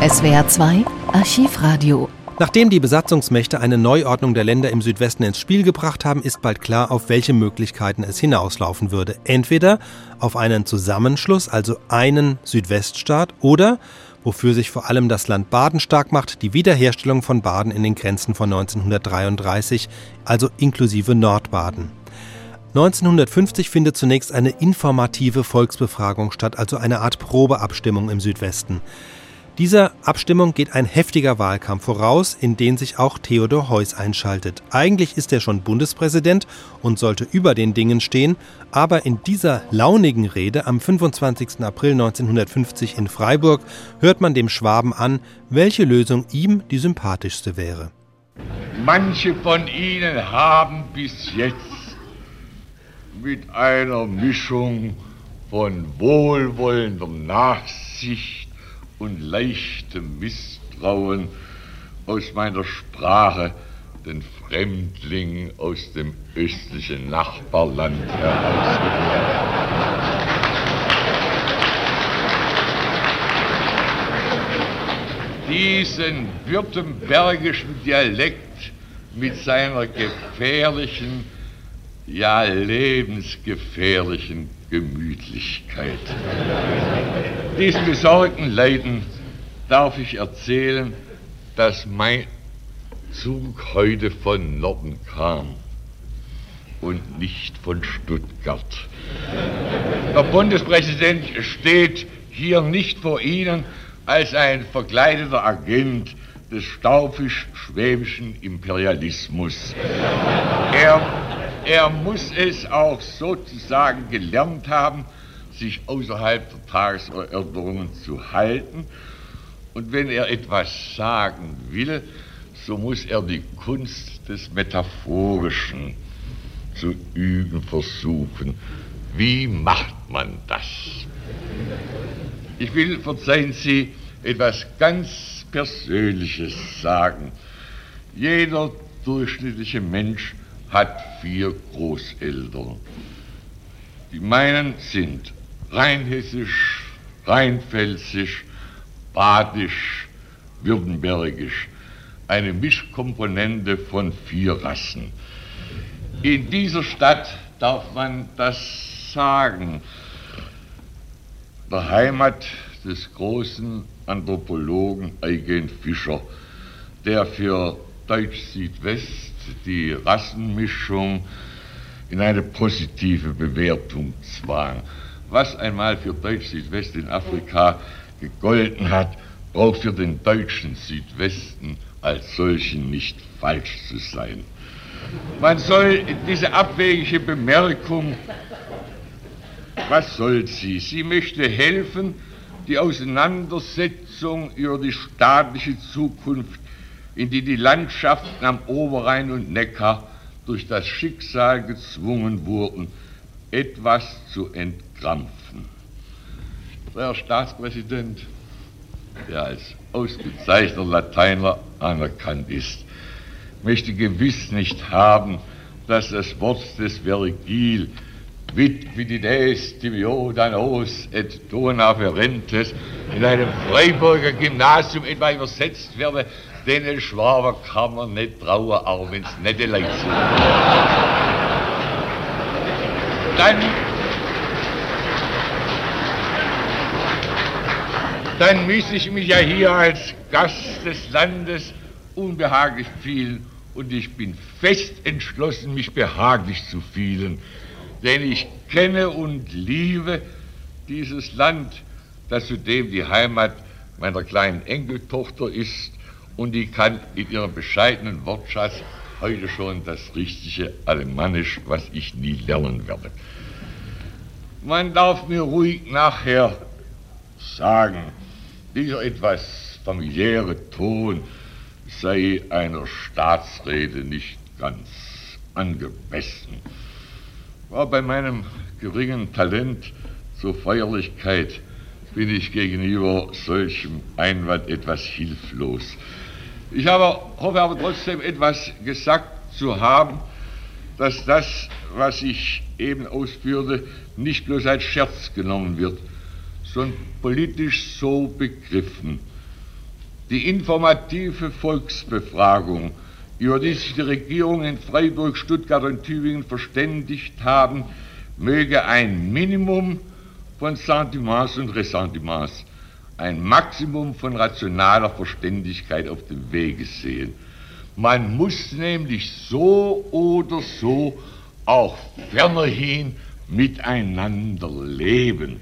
SWR 2 Archivradio. Nachdem die Besatzungsmächte eine Neuordnung der Länder im Südwesten ins Spiel gebracht haben, ist bald klar, auf welche Möglichkeiten es hinauslaufen würde. Entweder auf einen Zusammenschluss, also einen Südweststaat, oder, wofür sich vor allem das Land Baden stark macht, die Wiederherstellung von Baden in den Grenzen von 1933, also inklusive Nordbaden. 1950 findet zunächst eine informative Volksbefragung statt, also eine Art Probeabstimmung im Südwesten. Dieser Abstimmung geht ein heftiger Wahlkampf voraus, in den sich auch Theodor Heuss einschaltet. Eigentlich ist er schon Bundespräsident und sollte über den Dingen stehen, aber in dieser launigen Rede am 25. April 1950 in Freiburg hört man dem Schwaben an, welche Lösung ihm die sympathischste wäre. Manche von Ihnen haben bis jetzt mit einer Mischung von wohlwollender Nachsicht und leichtem Misstrauen aus meiner Sprache den Fremdling aus dem östlichen Nachbarland herausgehört. Diesen württembergischen Dialekt mit seiner gefährlichen, ja lebensgefährlichen Gemütlichkeit. Diesen besorgten Leiden darf ich erzählen, dass mein Zug heute von Norden kam und nicht von Stuttgart. Der Bundespräsident steht hier nicht vor Ihnen als ein verkleideter Agent des staufisch-schwäbischen Imperialismus. Er er muss es auch sozusagen gelernt haben, sich außerhalb der Tagesordnungen zu halten. Und wenn er etwas sagen will, so muss er die Kunst des Metaphorischen zu üben versuchen. Wie macht man das? Ich will, verzeihen Sie, etwas ganz Persönliches sagen. Jeder durchschnittliche Mensch hat vier Großeltern. Die meinen sind rheinhessisch, rheinpfälzisch, badisch, württembergisch, eine Mischkomponente von vier Rassen. In dieser Stadt darf man das sagen. Der Heimat des großen Anthropologen Eugen Fischer, der für Deutsch Südwest die Rassenmischung in eine positive Bewertung zwang. Was einmal für Deutsch Südwest in Afrika gegolten hat, braucht für den deutschen Südwesten als solchen nicht falsch zu sein. Man soll diese abwegige Bemerkung, was soll sie? Sie möchte helfen, die Auseinandersetzung über die staatliche Zukunft in die die Landschaften am Oberrhein und Neckar durch das Schicksal gezwungen wurden, etwas zu entkrampfen. Der Herr Staatspräsident, der als ausgezeichneter Lateiner anerkannt ist, möchte gewiss nicht haben, dass das Wort des Vergil Vit vitides tibio danos et dona ferentes in einem Freiburger Gymnasium etwa übersetzt werde, den Schwaber kann man nicht trauen, auch wenn es nette Leute sind. Dann, dann müsste ich mich ja hier als Gast des Landes unbehaglich fühlen. Und ich bin fest entschlossen, mich behaglich zu fühlen, denn ich kenne und liebe dieses Land, das zudem die Heimat meiner kleinen Enkeltochter ist und die kann in ihrem bescheidenen Wortschatz heute schon das richtige Alemannisch, was ich nie lernen werde. Man darf mir ruhig nachher sagen, dieser etwas familiäre Ton sei einer Staatsrede nicht ganz angemessen. War bei meinem geringen Talent zur Feierlichkeit bin ich gegenüber solchem Einwand etwas hilflos. Ich habe, hoffe aber trotzdem etwas gesagt zu haben, dass das, was ich eben ausführte, nicht bloß als Scherz genommen wird, sondern politisch so begriffen Die informative Volksbefragung, über die sich die Regierung in Freiburg, Stuttgart und Tübingen verständigt haben, möge ein Minimum von Sentiments und Ressentiments, ein Maximum von rationaler Verständigkeit auf dem Wege sehen. Man muss nämlich so oder so auch fernerhin miteinander leben.